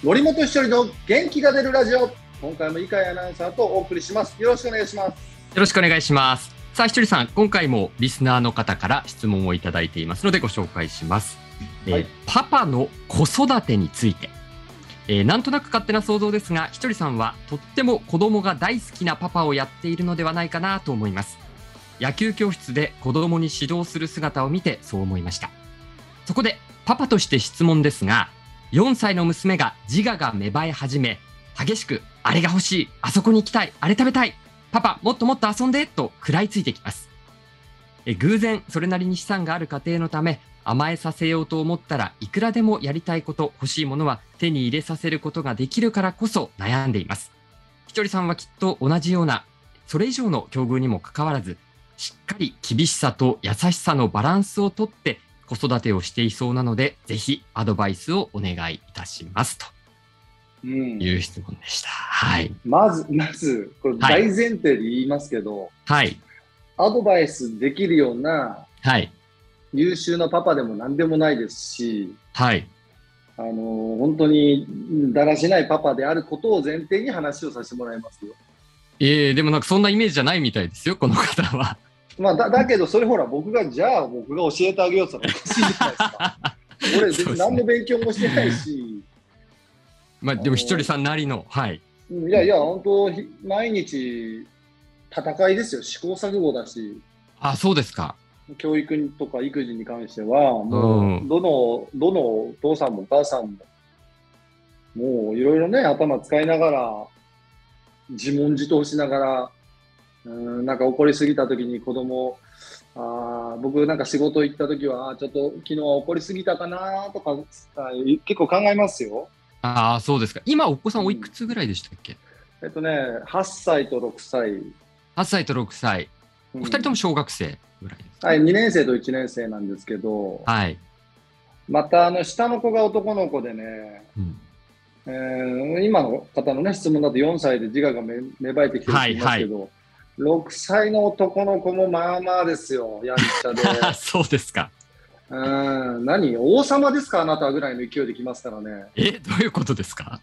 森本一人の元気が出るラジオ。今回も井海アナウンサーとお送りします。よろしくお願いします。よろしくお願いします。さあひとりさん今回もリスナーの方から質問をいただいていますのでご紹介します、はい、えー、パパの子育てについて。えー、なんとなく勝手な想像ですがひとりさんはとっても子供が大好きなパパをやっているのではないかなと思います。野球教室で子供に指導する姿を見てそう思いました。そこでパパとして質問ですが4歳の娘が自我が芽生え始め激しくあれが欲しいあそこに行きたいあれ食べたいパパもっともっと遊んでと食らいついてきます。え偶然それなりに資産がある家庭のため甘えさせようと思ったらいくらでもやりたいこと欲しいものは手に入れさせることができるからこそ悩んでいます。ひとりさんはきっと同じようなそれ以上の境遇にもかかわらずしっかり厳しさと優しさのバランスをとって子育てをしていそうなので、ぜひアドバイスをお願いいたしますと。いう質問でした。はい。まず、まず、これ大前提で言いますけど、はい。アドバイスできるような、はい。優秀なパパでも何でもないですし、はい。あの本当にだらしないパパであることを前提に話をさせてもらいますよ。ええー、でもなんかそんなイメージじゃないみたいですよ、この方は。まあ、だだけど、それほら、僕が、じゃあ僕が教えてあげようって言ったらおかしいじゃないですか。俺、別に何の勉強もしてないし。まあ、でも、ひとりさんなりの、はい。いやいや、本当、毎日、戦いですよ、試行錯誤だし。あ、そうですか。教育とか育児に関しては、もう、どの、どのお父さんもお母さんも、もういろいろね、頭使いながら、自問自答しながら、うんなんか怒りすぎた時に子供あ僕なんか仕事行った時はちょっと昨日は怒りすぎたかなとか結構考えますよ。ああそうですか。今お子さんおいくつぐらいでしたっけ、うん、えっとね8歳と6歳。8歳と6歳。お二人とも小学生ぐらいですか、はい、2年生と1年生なんですけど、はい、またあの下の子が男の子でね、うんえー、今の方の、ね、質問だと4歳で自我が芽生えてきてるんですけど、はいはい6歳の男の子もまあまあですよ、やんちゃで。そうですか。うん、何？王様ですか？あなたぐらいの勢いできますからね。え、どういうことですか？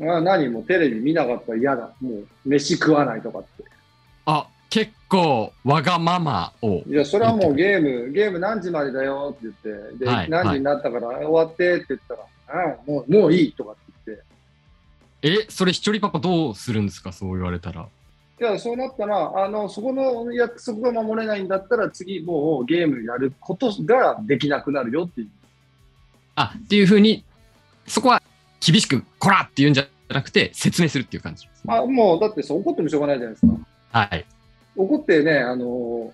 あ何？もテレビ見なかったら嫌だ。もう飯食わないとかって。あ、結構わがままを。いや、それはもうゲーム、ゲーム何時までだよって言って、で、はい、何時になったから終わってって言ったら、あもうもういいとかって言って。え、それ一人パパどうするんですか？そう言われたら。いや、そうなったら、あの、そこの約束が守れないんだったら、次もうゲームやることができなくなるよっていう。あ、っていうふうに、そこは厳しく、こらって言うんじゃなくて、説明するっていう感じです、ね、あ、もう、だってそう怒ってもしょうがないじゃないですか。はい。怒ってね、あの、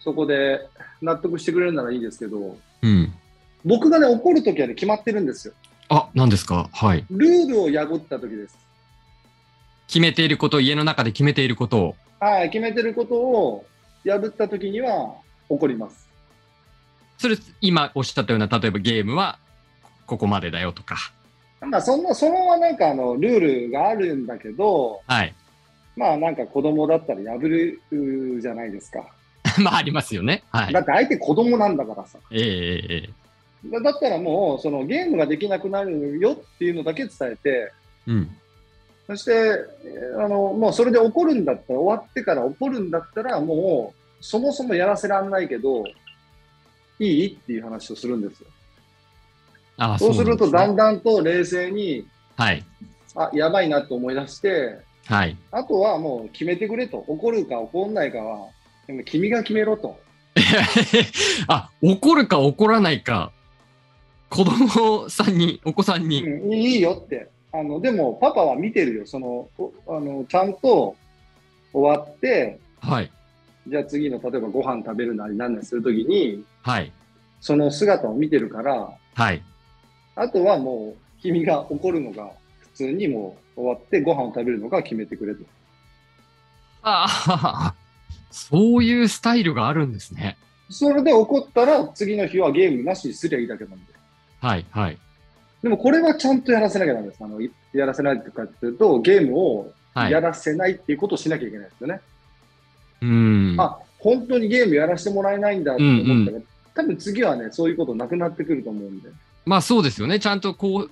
そこで納得してくれるならいいですけど、うん。僕がね、怒るときはね、決まってるんですよ。あ、何ですか？はい。ルールを破ったときです。決めていること、家の中で決めていることを。はい、決めてることを破ったときには怒ります。それ、今おっしゃったような、例えばゲームはここまでだよとか。まあ、その、そのはなんかあの、ルールがあるんだけど、はい。まあ、なんか子供だったら破るじゃないですか。まあ、ありますよね。はい。だって相手子供なんだからさ。ええええ。だったらもう、そのゲームができなくなるよっていうのだけ伝えて、うん。そして、あの、もうそれで怒るんだったら、終わってから怒るんだったら、もう、そもそもやらせらんないけど、いい？っていう話をするんですよ。あそうすると、だんだんと冷静に、はい。あ、やばいなと思い出して、はい。あとはもう決めてくれと。怒るか怒んないかは、君が決めろと。あ、怒るか怒らないか、子供さんに、お子さんに。うん、いいよって。あのでもパパは見てるよそのあのちゃんと終わって、はい、じゃあ次の例えばご飯食べるなり何なりするときに、はい、その姿を見てるから、はい、あとはもう君が怒るのが普通にもう終わってご飯を食べるのか決めてくれと。ああ、そういうスタイルがあるんですね。それで怒ったら次の日はゲームなしにすりゃいいだけなんで。はいはい。でもこれはちゃんとやらせなきゃなんです。あのやらせないとかっていうと、ゲームをやらせないっていうことをしなきゃいけないですよね。うん。あ、本当にゲームやらせてもらえないんだと思ったら、うんうん、多分次はね、そういうことなくなってくると思うんで。まあそうですよね。ちゃんとこう、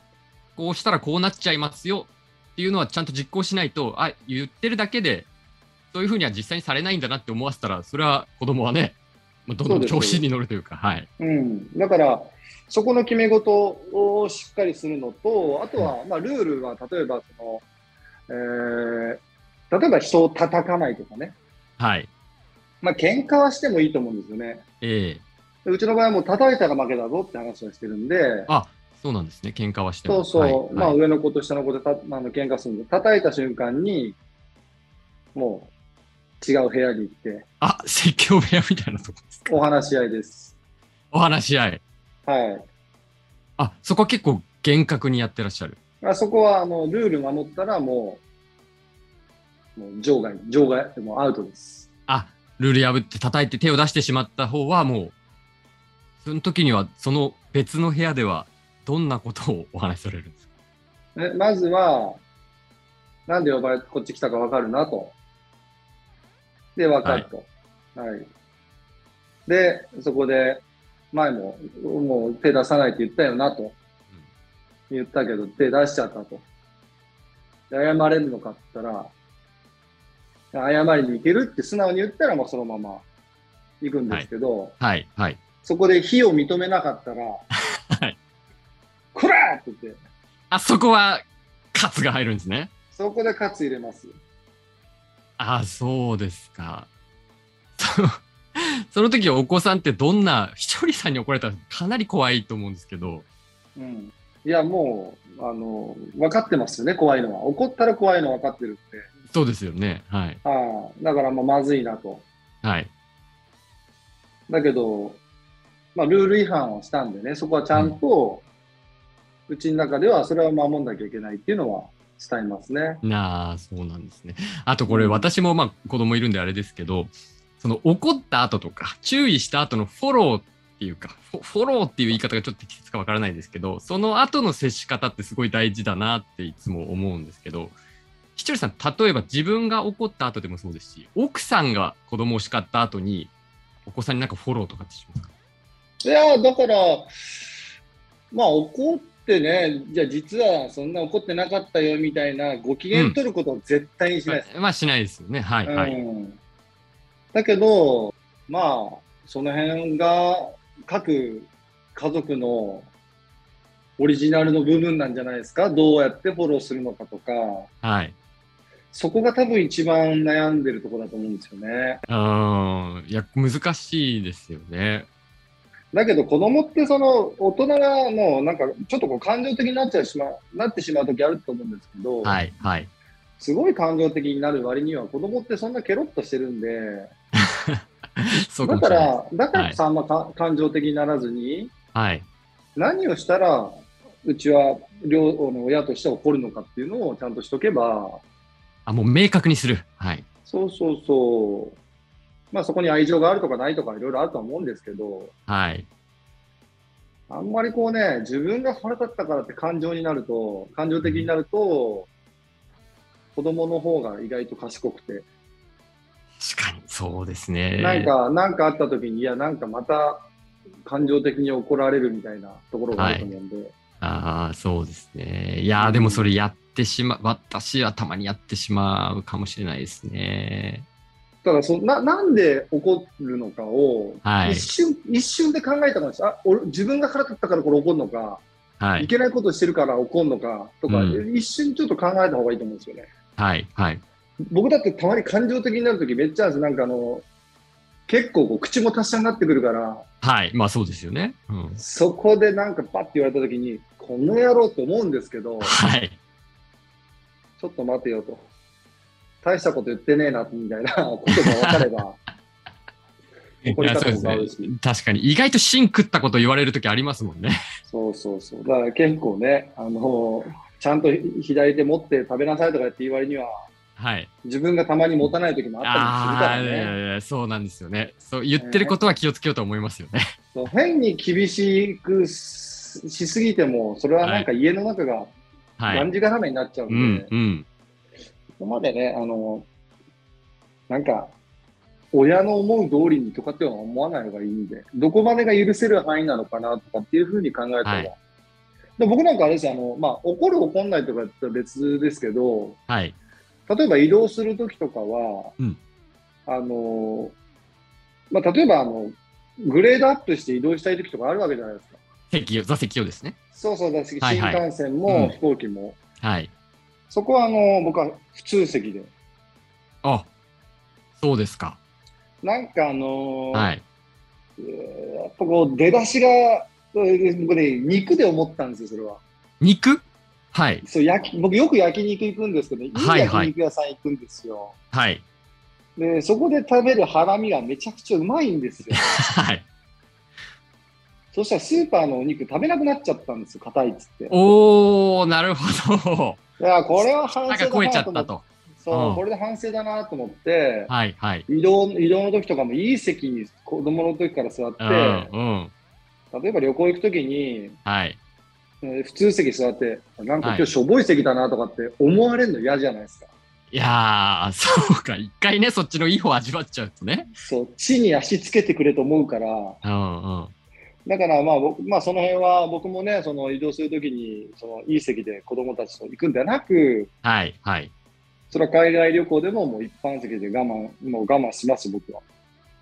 こうしたらこうなっちゃいますよっていうのはちゃんと実行しないと、あ、言ってるだけで、そういうふうには実際にされないんだなって思わせたら、それは子供はね、どんどん調子に乗るというか、はい。うん。だから、そこの決め事をしっかりするのと、あとは、まあ、ルールは、例えば、その、えー、例えば人を叩かないとかね。はい。まあ、喧嘩はしてもいいと思うんですよね。ええー、うちの場合はもう叩いたら負けだぞって話をしてるんで。あ、そうなんですね。喧嘩はしても。そうそう。はい、まあ、上の子と下の子でたあの喧嘩するんで、叩いた瞬間に、もう、違う部屋に行って。あ、説教部屋みたいなとこですか？お話し合いです。お話し合い。はい。あ、そこは結構厳格にやってらっしゃる。あそこは、あの、ルール守ったらもう、もう場外、場外、もうアウトです。あ、ルール破って叩いて手を出してしまった方はもう、その時には、その別の部屋では、どんなことをお話しされるんですか？えまずは、なんで呼ばれてこっち来たかわかるなと。で、分かると。はい、はい。で、そこで、前も、もう手出さないって言ったよなと。言ったけど、手出しちゃったと。謝れるのかって言ったら、謝りに行けるって素直に言ったら、もうそのまま行くんですけど、はい、はい、そこで非を認めなかったら、はい。こらって言って。あそこは、カツが入るんですね。そこでカツ入れます。あ、そうですか。その時お子さんってどんな、ひとりさんに怒られたらかなり怖いと思うんですけど。うん。いや、もう、あの、分かってますよね、怖いのは。怒ったら怖いの分かってるって。そうですよね。はい。ああ、だからもうまずいなと。はい。だけど、まあ、ルール違反をしたんでね、そこはちゃんと、うち、ん、の中ではそれは守んなきゃいけないっていうのは伝えますね。なあ、そうなんですね。あとこれ、私もまあ子供いるんであれですけど、その怒った後とか、注意した後のフォローっていうかフ、フォローっていう言い方がちょっと適切かわからないですけど、その後の接し方ってすごい大事だなっていつも思うんですけど、ひとりさん、例えば自分が怒った後でもそうですし、奥さんが子供を叱った後に、お子さんになんかフォローとかってしますか？いや、だから、まあ怒ってね、じゃあ実はそんな怒ってなかったよみたいなご機嫌取ることを絶対にしないです、うん、まあ、しないですよね。はい、はい。うんだけど、まあ、その辺が各家族のオリジナルの部分なんじゃないですか？どうやってフォローするのかとか。はい。そこが多分一番悩んでるところだと思うんですよね。うん。いや、難しいですよね。だけど子供ってその大人がもうなんかちょっとこう感情的になっちゃうしまなってしまう時あると思うんですけど、はいはい、すごい感情的になる割には子供ってそんなケロッとしてるんで、だから、だからさ、あんま感情的にならずに、はい、何をしたら、うちは両の親として怒るのかっていうのをちゃんとしとけば、あ、もう明確にする。はい。そうそうそう。まあそこに愛情があるとかないとかいろいろあると思うんですけど、はい。あんまりこうね、自分が腹立ったからって感情になると、感情的になると、子供の方が意外と賢くて。確かに、そうですね。なんか、なんかあった時に、いや、なんかまた感情的に怒られるみたいなところがあると思うんで。はい、ああ、そうですね。いや、でもそれやってしまう、私はたまにやってしまうかもしれないですね。だからそな、なんで怒るのかを、はい、一瞬、一瞬で考えたかもしれない。あ俺自分が腹立ったからこれ怒るのか、はい、いけないことしてるから怒るのかとか、うん、一瞬ちょっと考えた方がいいと思うんですよね。はい、はい。僕だってたまに感情的になるときめっちゃなんかあの、結構こう口も達者になってくるから、はい、まあそうですよね。うん、そこでなんかパッて言われたときに、この野郎って思うんですけど、はい。ちょっと待てよと。大したこと言ってねえな、みたいな ことが分かれば。怒り方も変わるし、ね、確かに。意外と芯食ったこと言われるときありますもんね。そうそうそう。だから結構ね、あの、ちゃんと左手持って食べなさいとかって言われには、はい、自分がたまに持たない時もあったりするからね。そうなんですよね。そう言ってることは気をつけようと思いますよね。そう変に厳しくしすぎても、それはなんか家の中ががんじがらめになっちゃうんで、はいうんうん、そこまでね、あの、なんか、親の思う通りにとかっては思わない方がいいんで、どこまでが許せる範囲なのかなとかっていうふうに考えたら、はいで僕なんかあれですよ、あの、まあ、怒る怒んないとかって別ですけど、はい。例えば移動するときとかは、うんあの、まあ、例えばあの、グレードアップして移動したいときとかあるわけじゃないですか。席を、座席をですね。そうそうだし、はいはい新幹線うんも飛行機も。はい。そこはあの、僕は普通席で。あ、そうですか。なんかあのーはい。えーやっぱこう出だしが、僕ね、肉で思ったんですよ、それは。肉？はい。そう焼き僕よく焼肉行くんですけど、いいはいはい焼肉屋さん行くんですよ。はい。で、そこで食べるハラミがめちゃくちゃうまいんですよ。はい。そしたらスーパーのお肉食べなくなっちゃったんですよ、硬いっつって。いおー、なるほど。や、これは反省だなと思って。たと。そうう、んこれで反省だなと思って、はいはい。移動移動の時とかもいい席に子供の時から座って、うん、うん。例えば旅行行く時に、はい。えー普通席座って、なんかはい今日しょぼい席だなとかって思われるの嫌じゃないですか。いやー、そうか。一回ね、そっちのいい方味わっちゃうとね。そう、地に足つけてくれと思うから、うんうん。だからまあ僕、まあその辺は僕もね、その移動するときに、そのいい席で子供たちと行くんではなく、はいはい。いそれは海外旅行でももう一般席で我慢、もう我慢します、僕は。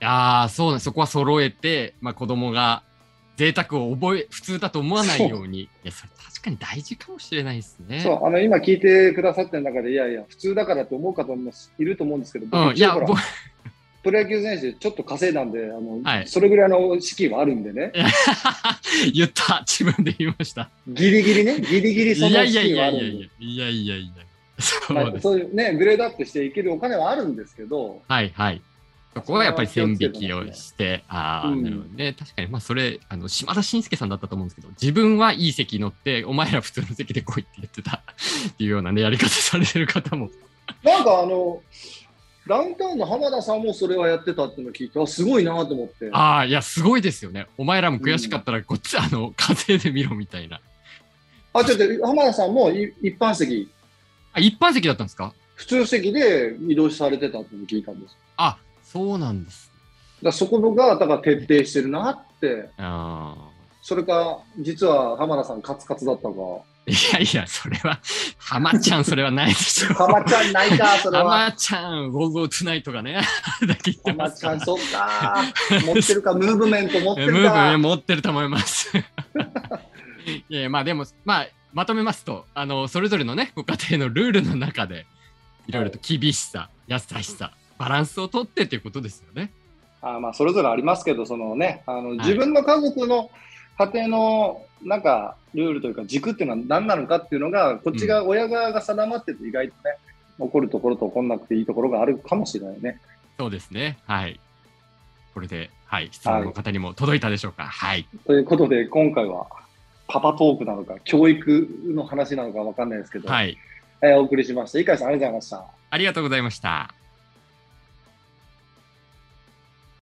やー、そうね。そこは揃えて、まあ子供が贅沢を覚え、普通だと思わないように。いや、それ確かに大事かもしれないですね。そう、あの今聞いてくださってる中で、いやいや、普通だからって思う方もいると思うんですけど、僕うん。いや、プロ野球選手ちょっと稼いだんで、あの、はいそれぐらいの資金はあるんでね、言った。自分で言いました。ギリギリね、ギリギリいその資金はあるんでやいやいや。いやいやいや。そまあ、うです。そういうね、グレードアップしていけるお金はあるんですけど、はいはい。そこはやっぱり線引きをして、ああ、うんなるほどね。確かに、まあそれ、あの、島田紳介さんだったと思うんですけど、自分はいい席乗って、お前ら普通の席で来いって言ってた っていうようなね、やり方されてる方も。なんかあの、ダウンタウンの浜田さんもそれはやってたっていうのを聞いて、あすごいなと思って。ああ、いや、すごいですよね。お前らも悔しかったら、こっち、あの、稼いでみろみたいな。あ、ちょっと浜田さんもい一般席、あ、一般席だったんですか？普通席で移動されてたってのを聞いたんです。あ、そうなんです。だそこのが、だから徹底してるなって、ああ。それか、実は浜田さんカツカツだったか。いやいや、それは、浜ちゃん、それはないでしょ。浜ちゃんないか、それは。浜ちゃん、ゴーゴートゥナイトがね、だけ言ってますから浜ちゃん、。そっか。持ってるか、ムーブメント持ってムーブねるか。持ってると思います。いやまあでも、まあ、まとめますと、あの、それぞれのね、ご家庭のルールの中で、いろいろと厳しさ、優しさ、バランスをとってっていうことですよね。あまあ、それぞれありますけど、そのね、あの自分の家族の家庭のなんかルールというか軸っていうのは何なのかっていうのが、こっちが親側が定まってると意外とね、起こるところと起こんなくていいところがあるかもしれないね。そうですね。はい。これで、はい、質問の方にも届いたでしょうか。はい。ということで、今回はパパトークなのか、教育の話なのかわかんないですけど、はい。えーお送りしました。井川さん、ありがとうございました。ありがとうございました。